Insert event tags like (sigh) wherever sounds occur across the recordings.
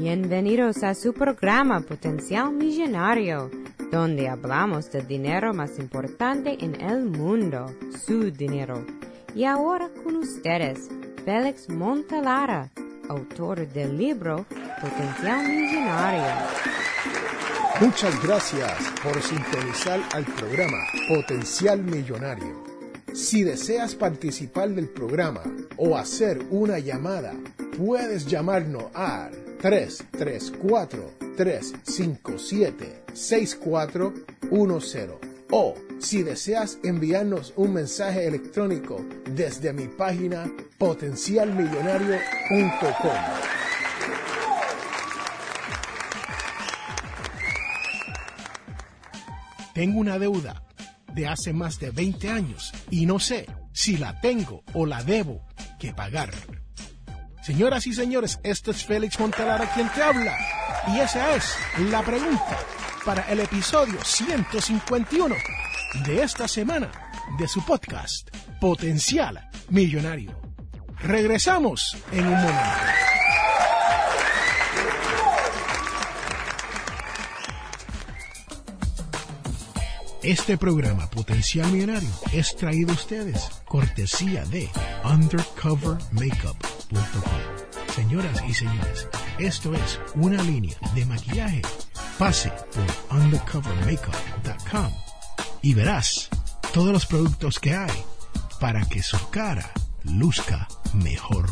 Bienvenidos a su programa Potencial Millonario, donde hablamos del dinero más importante en el mundo, su dinero. Y ahora con ustedes, Félix Montalara, autor del libro Potencial Millonario. Muchas gracias por sintonizar al programa Potencial Millonario. Si deseas participar del programa o hacer una llamada, puedes llamarnos al 334-357-6410 o si deseas enviarnos un mensaje electrónico desde mi página potencialmillonario.com. Tengo una deuda de hace más de 20 años y no sé si la tengo o la debo que pagar. Señoras y señores, este es Félix Montalara quien te habla y esa es la pregunta para el episodio 151 de esta semana de su podcast Potencial Millonario. Regresamos en un momento. Este programa Potencial Millonario es traído a ustedes cortesía de Señoras y señores, esto es una línea de maquillaje. Pase por undercovermakeup.com y verás todos los productos que hay para que su cara luzca mejor.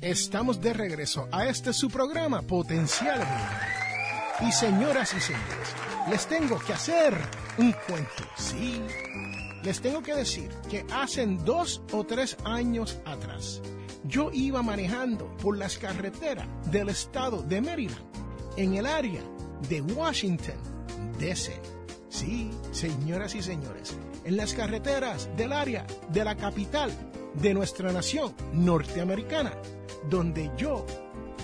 Estamos de regreso a este su programa Potencial Y señoras y señores, les tengo que hacer un cuento, sí. Les tengo que decir que hace dos o tres años atrás, yo iba manejando por las carreteras del estado de Maryland, en el área de Washington, D.C. Sí, señoras y señores, en las carreteras del área de la capital de nuestra nación norteamericana, donde yo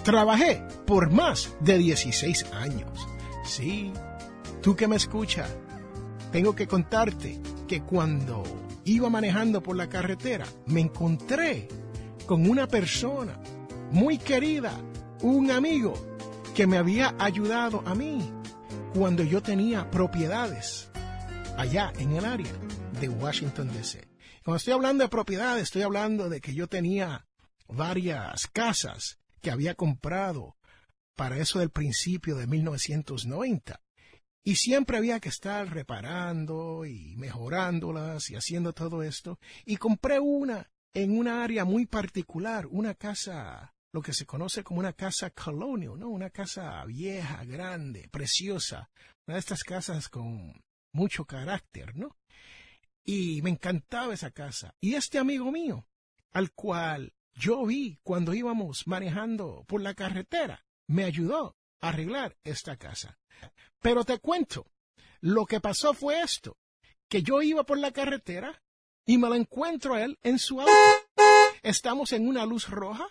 trabajé por más de 16 años. Sí, tú que me escuchas, tengo que contarte que cuando iba manejando por la carretera, me encontré con una persona muy querida, un amigo que me había ayudado a mí cuando yo tenía propiedades allá en el área de Washington, D.C. Cuando estoy hablando de propiedades, estoy hablando de que yo tenía varias casas que había comprado para eso del principio de 1990. Y siempre había que estar reparando y mejorándolas y haciendo todo esto. Y compré una en una área muy particular, una casa, lo que se conoce como una casa colonial, ¿no? Una casa vieja, grande, preciosa. Una de estas casas con mucho carácter, ¿no? Y me encantaba esa casa. Y este amigo mío, al cual yo vi cuando íbamos manejando por la carretera, me ayudó a arreglar esta casa. Pero te cuento, lo que pasó fue esto, que yo iba por la carretera y me lo encuentro a él en su auto. Estamos en una luz roja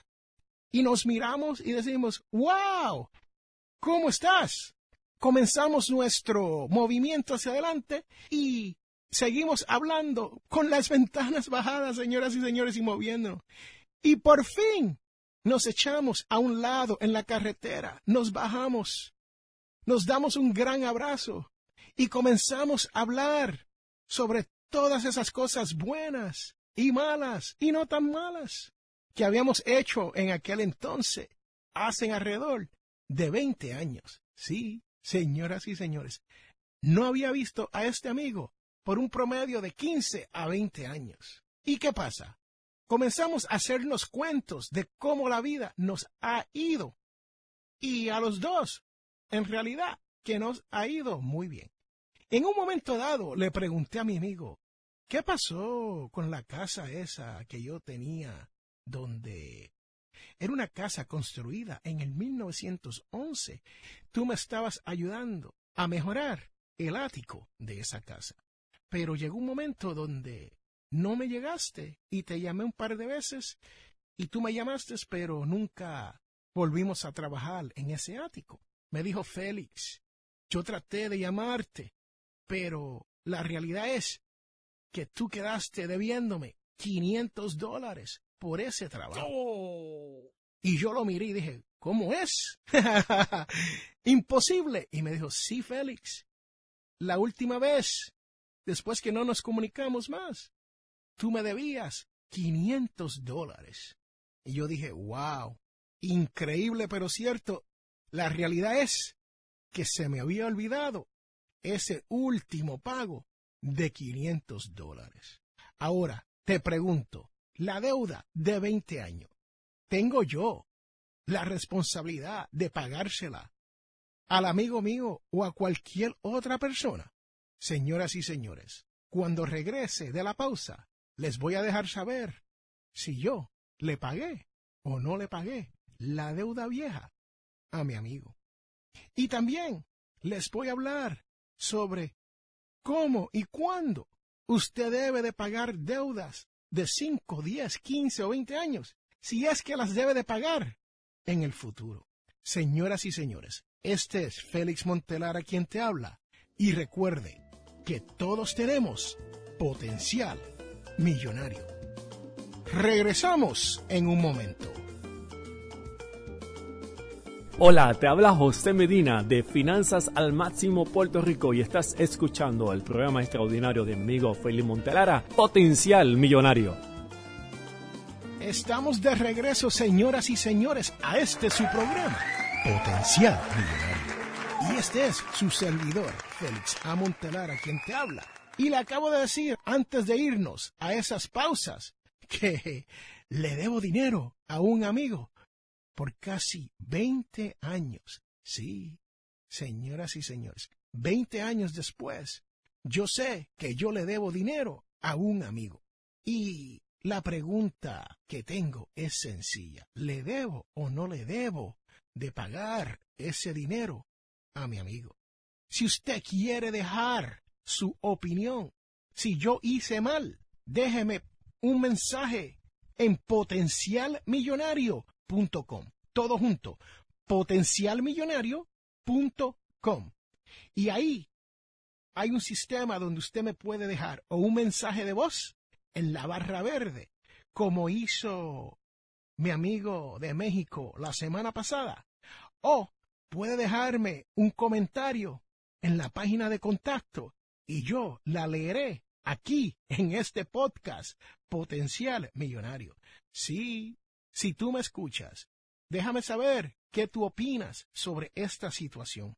y nos miramos y decimos, wow, ¿cómo estás? Comenzamos nuestro movimiento hacia adelante y seguimos hablando con las (laughs) ventanas bajadas, señoras y señores, y moviéndonos. Y por fin nos echamos a un lado en la carretera, nos bajamos, nos damos un gran abrazo y comenzamos a hablar sobre todas esas cosas buenas y malas y no tan malas que habíamos hecho en aquel entonces, hace alrededor de 20 años. Sí, señoras y señores, no había visto a este amigo por un promedio de 15 a 20 años. ¿Y qué pasa? Comenzamos a hacernos cuentos de cómo la vida nos ha ido. Y a los dos, en realidad, que nos ha ido muy bien. En un momento dado le pregunté a mi amigo, ¿qué pasó con la casa esa que yo tenía donde era una casa construida en el 1911? Tú me estabas ayudando a mejorar el ático de esa casa. Pero llegó un momento donde no me llegaste y te llamé un par de veces y tú me llamaste, pero nunca volvimos a trabajar en ese ático. Me dijo Félix, yo traté de llamarte, pero la realidad es que tú quedaste debiéndome 500 dólares por ese trabajo. Oh. Y yo lo miré y dije, ¿cómo es? (laughs) Imposible. Y me dijo, sí, Félix, la última vez, después que no nos comunicamos más, tú me debías 500 dólares. Y yo dije, wow, increíble pero cierto. La realidad es que se me había olvidado ese último pago de 500 dólares. Ahora, te pregunto, la deuda de 20 años, ¿tengo yo la responsabilidad de pagársela al amigo mío o a cualquier otra persona? Señoras y señores, cuando regrese de la pausa, les voy a dejar saber si yo le pagué o no le pagué la deuda vieja a mi amigo. Y también les voy a hablar sobre cómo y cuándo usted debe de pagar deudas de 5, 10, 15 o 20 años, si es que las debe de pagar en el futuro. Señoras y señores, este es Félix Montelar a quien te habla. Y recuerde que todos tenemos potencial millonario. Regresamos en un momento. Hola, te habla José Medina de Finanzas al Máximo Puerto Rico y estás escuchando el programa extraordinario de mi amigo Félix Montelara, Potencial Millonario. Estamos de regreso, señoras y señores, a este su programa, Potencial Millonario. Y este es su servidor, Félix A. Montelara, quien te habla. Y le acabo de decir, antes de irnos a esas pausas, que le debo dinero a un amigo por casi 20 años. Sí, señoras y señores, 20 años después, yo sé que yo le debo dinero a un amigo. Y la pregunta que tengo es sencilla. ¿Le debo o no le debo de pagar ese dinero a mi amigo? Si usted quiere dejar su opinión, si yo hice mal, déjeme un mensaje en potencialmillonario.com. Todo junto, potencialmillonario.com. Y ahí hay un sistema donde usted me puede dejar o un mensaje de voz en la barra verde, como hizo mi amigo de México la semana pasada. O puede dejarme un comentario en la página de contacto y yo la leeré aquí en este podcast Potencial Millonario. Sí, si tú me escuchas, déjame saber qué tú opinas sobre esta situación.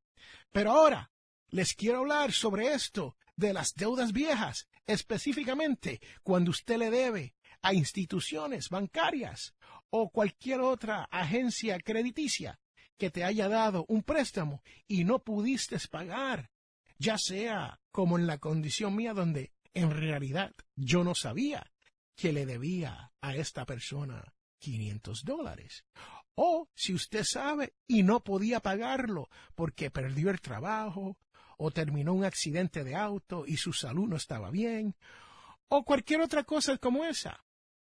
Pero ahora les quiero hablar sobre esto de las deudas viejas, específicamente cuando usted le debe a instituciones bancarias o cualquier otra agencia crediticia que te haya dado un préstamo y no pudiste pagar, ya sea como en la condición mía donde en realidad yo no sabía que le debía a esta persona 500 dólares. O si usted sabe y no podía pagarlo porque perdió el trabajo o terminó un accidente de auto y su salud no estaba bien, o cualquier otra cosa como esa,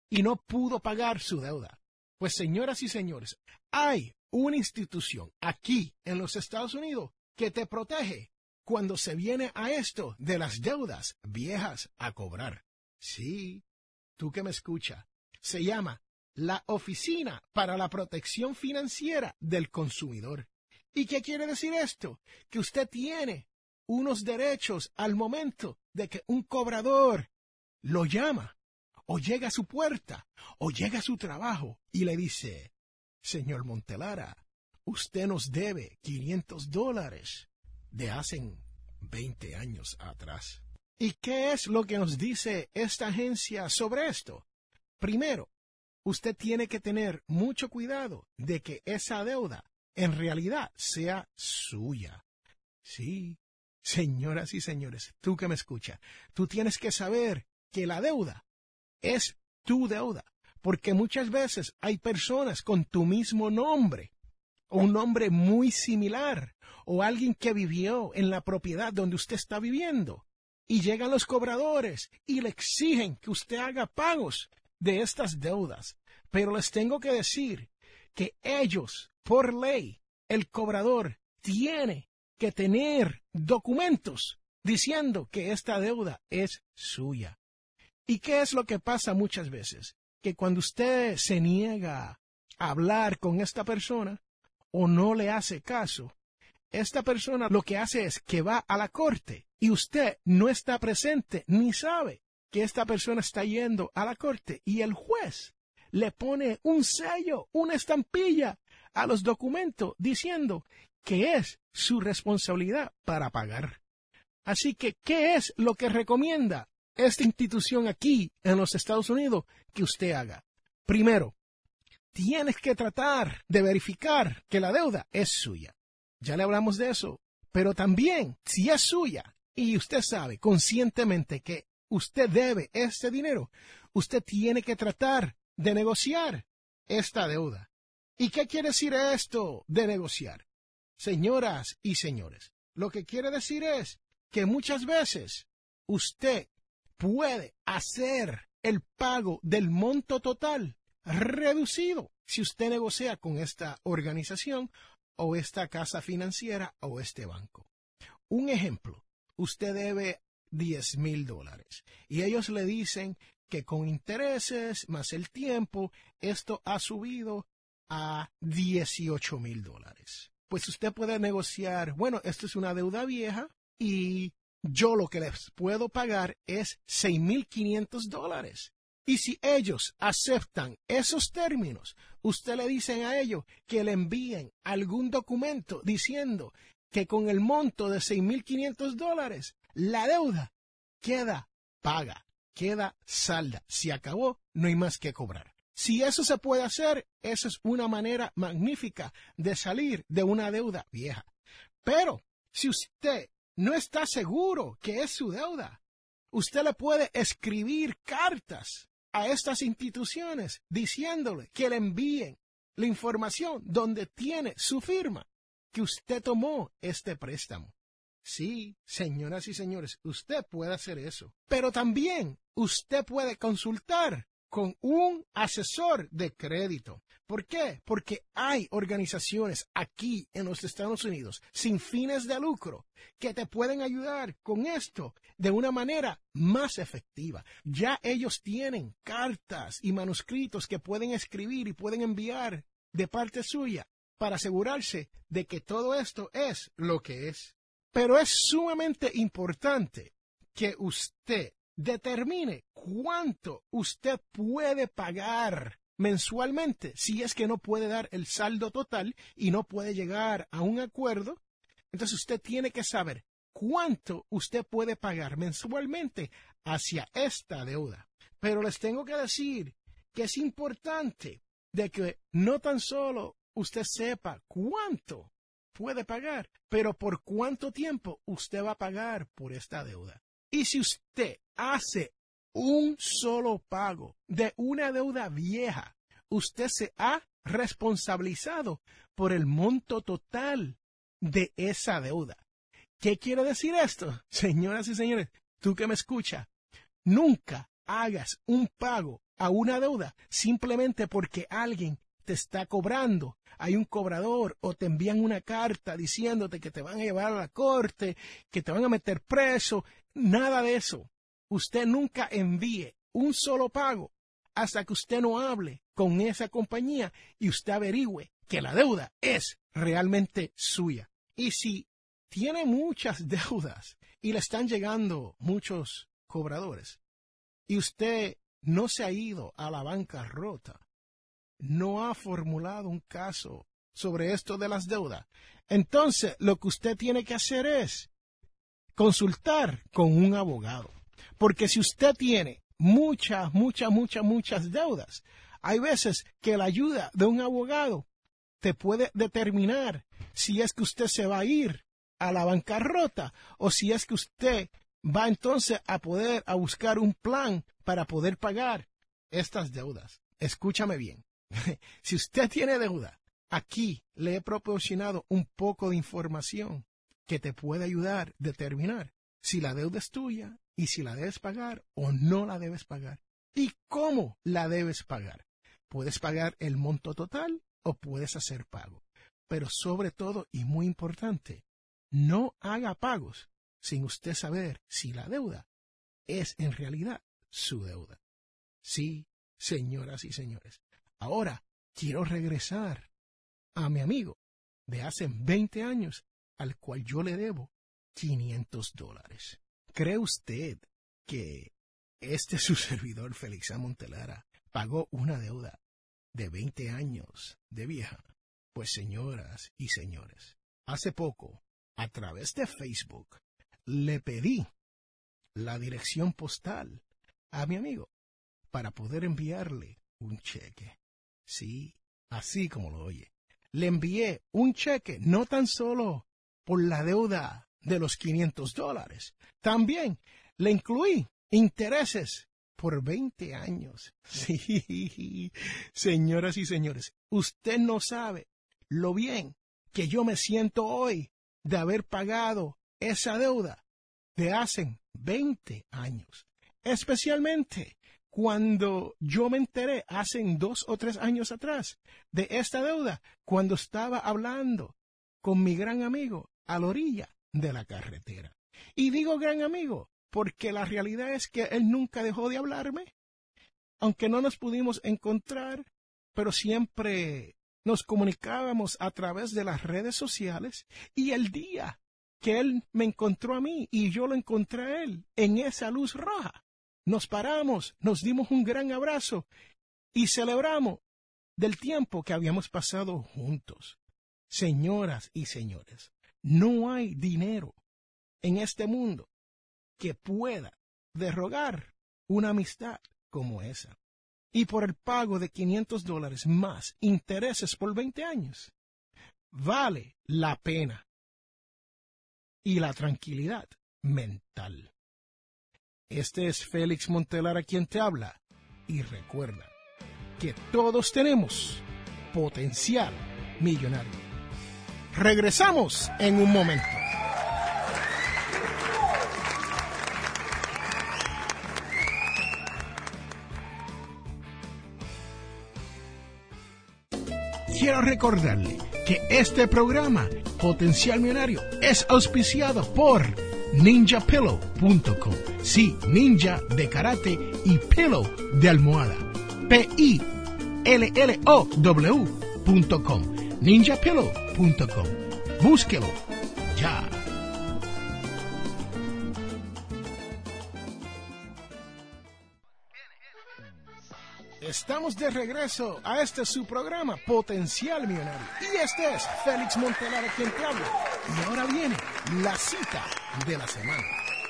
y no pudo pagar su deuda. Pues señoras y señores, hay una institución aquí en los Estados Unidos que te protege cuando se viene a esto de las deudas viejas a cobrar. Sí, tú que me escucha, se llama la Oficina para la Protección Financiera del Consumidor. ¿Y qué quiere decir esto? Que usted tiene unos derechos al momento de que un cobrador lo llama, o llega a su puerta, o llega a su trabajo y le dice, Señor Montelara, usted nos debe 500 dólares de hace 20 años atrás. ¿Y qué es lo que nos dice esta agencia sobre esto? Primero, usted tiene que tener mucho cuidado de que esa deuda en realidad sea suya. Sí, señoras y señores, tú que me escuchas, tú tienes que saber que la deuda es tu deuda, porque muchas veces hay personas con tu mismo nombre o un nombre muy similar o alguien que vivió en la propiedad donde usted está viviendo. Y llegan los cobradores y le exigen que usted haga pagos de estas deudas. Pero les tengo que decir que ellos, por ley, el cobrador tiene que tener documentos diciendo que esta deuda es suya. ¿Y qué es lo que pasa muchas veces? Que cuando usted se niega a hablar con esta persona o no le hace caso, esta persona lo que hace es que va a la corte y usted no está presente ni sabe que esta persona está yendo a la corte y el juez le pone un sello, una estampilla a los documentos diciendo que es su responsabilidad para pagar. Así que, ¿qué es lo que recomienda esta institución aquí en los Estados Unidos que usted haga? Primero, tienes que tratar de verificar que la deuda es suya. Ya le hablamos de eso. Pero también, si es suya y usted sabe conscientemente que usted debe este dinero, usted tiene que tratar de negociar esta deuda. ¿Y qué quiere decir esto de negociar? Señoras y señores, lo que quiere decir es que muchas veces usted puede hacer el pago del monto total reducido si usted negocia con esta organización o esta casa financiera o este banco. Un ejemplo, usted debe 10 mil dólares y ellos le dicen que con intereses más el tiempo, esto ha subido a 18 mil dólares. Pues usted puede negociar, bueno, esto es una deuda vieja y yo lo que les puedo pagar es 6.500 dólares. Y si ellos aceptan esos términos, usted le dicen a ellos que le envíen algún documento diciendo que con el monto de 6.500 dólares, la deuda queda paga queda salda. Si acabó, no hay más que cobrar. Si eso se puede hacer, esa es una manera magnífica de salir de una deuda vieja. Pero si usted no está seguro que es su deuda, usted le puede escribir cartas a estas instituciones diciéndole que le envíen la información donde tiene su firma que usted tomó este préstamo. Sí, señoras y señores, usted puede hacer eso. Pero también usted puede consultar con un asesor de crédito. ¿Por qué? Porque hay organizaciones aquí en los Estados Unidos sin fines de lucro que te pueden ayudar con esto de una manera más efectiva. Ya ellos tienen cartas y manuscritos que pueden escribir y pueden enviar de parte suya para asegurarse de que todo esto es lo que es. Pero es sumamente importante que usted determine cuánto usted puede pagar mensualmente si es que no puede dar el saldo total y no puede llegar a un acuerdo. Entonces usted tiene que saber cuánto usted puede pagar mensualmente hacia esta deuda. Pero les tengo que decir que es importante de que no tan solo usted sepa cuánto puede pagar, pero por cuánto tiempo usted va a pagar por esta deuda. Y si usted hace un solo pago de una deuda vieja, usted se ha responsabilizado por el monto total de esa deuda. ¿Qué quiere decir esto? (laughs) Señoras y señores, tú que me escucha, nunca hagas un pago a una deuda simplemente porque alguien te está cobrando hay un cobrador o te envían una carta diciéndote que te van a llevar a la corte, que te van a meter preso, nada de eso. Usted nunca envíe un solo pago hasta que usted no hable con esa compañía y usted averigüe que la deuda es realmente suya. Y si tiene muchas (laughs) deudas y le están llegando muchos cobradores y usted no se ha ido a la bancarrota, no ha formulado un caso sobre esto de las deudas, entonces lo que usted tiene que hacer es consultar con un abogado. Porque si usted tiene muchas, muchas, muchas, muchas deudas, hay veces que la ayuda de un abogado te puede determinar si es que usted se va a ir a la bancarrota o si es que usted va entonces a poder a buscar un plan para poder pagar estas deudas. Escúchame bien. (laughs) si usted tiene deuda, aquí le he proporcionado un poco de información que te puede ayudar a determinar si la deuda es tuya y si la debes pagar o no la debes pagar. ¿Y cómo la debes pagar? Puedes pagar el monto total o puedes hacer pago. Pero sobre todo, y muy importante, no haga pagos sin usted saber si la deuda es en realidad su deuda. Sí, señoras y señores. Ahora quiero regresar a mi amigo de hace 20 años al cual yo le debo 500 dólares. ¿Cree usted que este (laughs) su servidor Félix A. Montelara pagó una deuda de 20 años de vieja? Pues señoras y señores, hace poco, a través de Facebook, le pedí la dirección postal a mi amigo para poder enviarle un cheque. Sí, así como lo oye. Le envié un cheque no tan solo por la deuda de los 500 dólares, también le incluí intereses por 20 años. (laughs) Sí, señoras y señores, usted no sabe lo bien que yo me siento hoy de haber pagado esa deuda de hace 20 años. Especialmente cuando yo me enteré hace dos o tres años atrás de esta deuda, cuando estaba hablando con mi gran amigo a la orilla de la carretera. Y digo gran amigo porque la realidad es que él nunca dejó de hablarme, aunque no nos pudimos encontrar, pero siempre nos comunicábamos a través de las redes sociales y el día que él me encontró a mí y yo lo encontré a él en esa luz roja, nos paramos, nos dimos un gran abrazo y celebramos del tiempo que habíamos pasado juntos. Señoras y señores, no hay dinero en este mundo que pueda derrogar una amistad como esa. Y por el pago de 500 dólares más intereses por 20 años, vale la pena y la tranquilidad mental. Este es Félix Montelar a quien te habla y recuerda que todos tenemos potencial millonario. Regresamos en un momento. Quiero recordarle que este programa, Potencial Millonario, es auspiciado por ninjapillow.com. Sí, ninja de karate y pillow de almohada. P-I-L-L-O-W.com. ninjapillow.com. Búsquelo ya. Estamos de regreso a este su programa Potencial Millonario. Y este es Félix Montelar quien te habla. Y ahora viene la cita de la semana,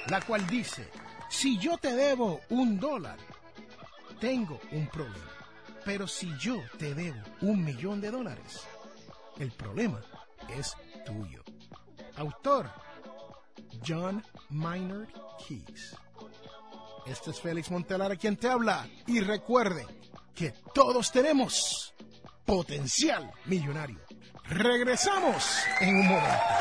la cual dice, si yo te debo un dólar, tengo un problema. Pero si yo te debo un millón de dólares, el problema es tuyo. Autor, John Maynard Keyes. Este es Félix Montelar quien te habla. Y recuerden que todos tenemos potencial millonario. Regresamos en un momento.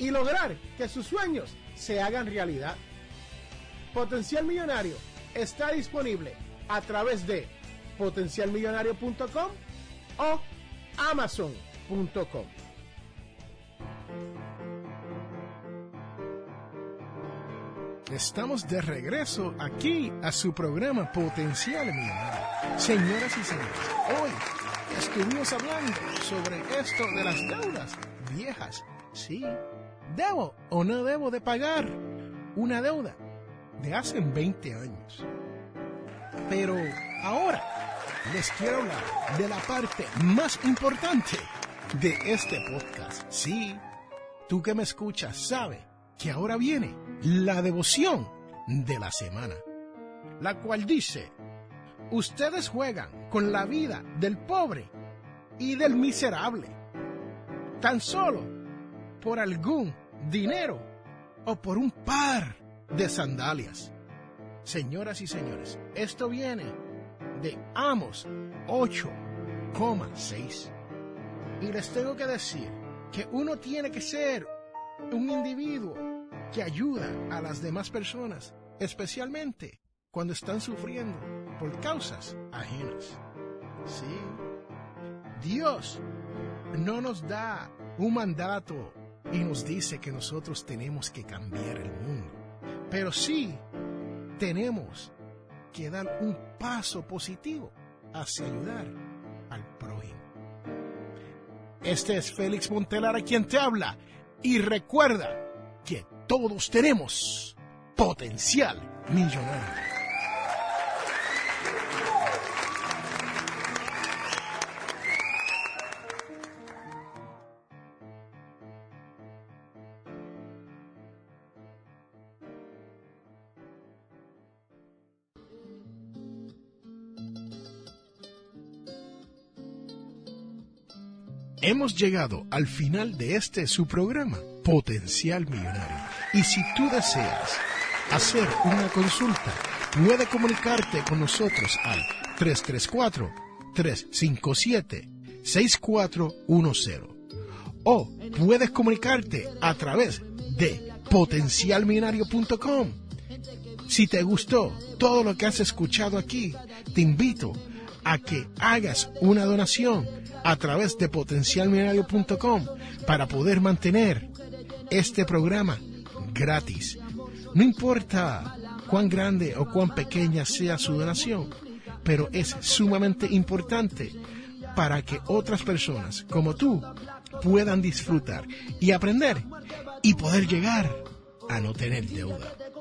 y lograr que sus sueños se hagan realidad. Potencial Millonario está disponible a través de potencialmillonario.com o amazon.com. Estamos de regreso aquí a su programa Potencial Millonario. Señoras y señores, hoy estuvimos hablando sobre esto de las deudas viejas. Sí, ¿debo o no debo de pagar una deuda de hace 20 años? Pero ahora les quiero hablar de la parte más importante de este podcast. Sí, tú que me escuchas sabe que ahora viene la devoción de la semana, la cual dice, ustedes juegan con la vida del pobre y del miserable, tan solo por algún dinero o por un par de sandalias. Señoras y señores, esto viene de Amos 8,6. Y les tengo que decir que uno tiene que ser un individuo que ayuda a las demás personas, especialmente cuando están sufriendo por causas ajenas. Sí, Dios no nos da un mandato y nos dice que nosotros tenemos que cambiar el mundo, pero sí tenemos que dar un paso positivo hacia ayudar al prójimo. Este es Félix Montelara quien te habla y recuerda que todos tenemos potencial millonario. Hemos llegado al final de este su programa, Potencial Millonario. Y si tú deseas hacer una consulta, puede comunicarte con nosotros al 334-357-6410. O puedes comunicarte a través de potencialmillonario.com. Si te gustó todo lo que has escuchado aquí, te invito a que hagas una donación a través de potencialmillonario.com para poder mantener este programa gratis. No importa cuán grande o cuán pequeña sea su donación, pero es sumamente importante para que otras personas como tú puedan disfrutar y aprender y poder llegar a no tener deuda